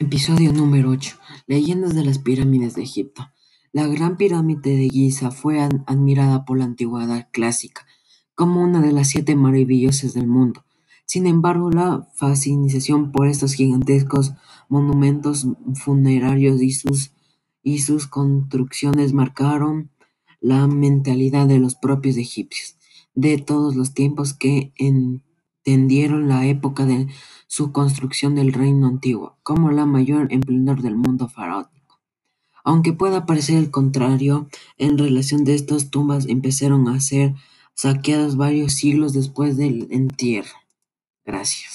Episodio número 8. Leyendas de las pirámides de Egipto. La Gran Pirámide de Giza fue admirada por la antigüedad clásica como una de las siete maravillosas del mundo. Sin embargo, la fascinación por estos gigantescos monumentos funerarios y sus, y sus construcciones marcaron la mentalidad de los propios egipcios de todos los tiempos que entendieron la época de su construcción del reino antiguo como la mayor esplendor del mundo faraónico. Aunque pueda parecer el contrario, en relación de estas tumbas empezaron a ser saqueadas varios siglos después del entierro. Gracias.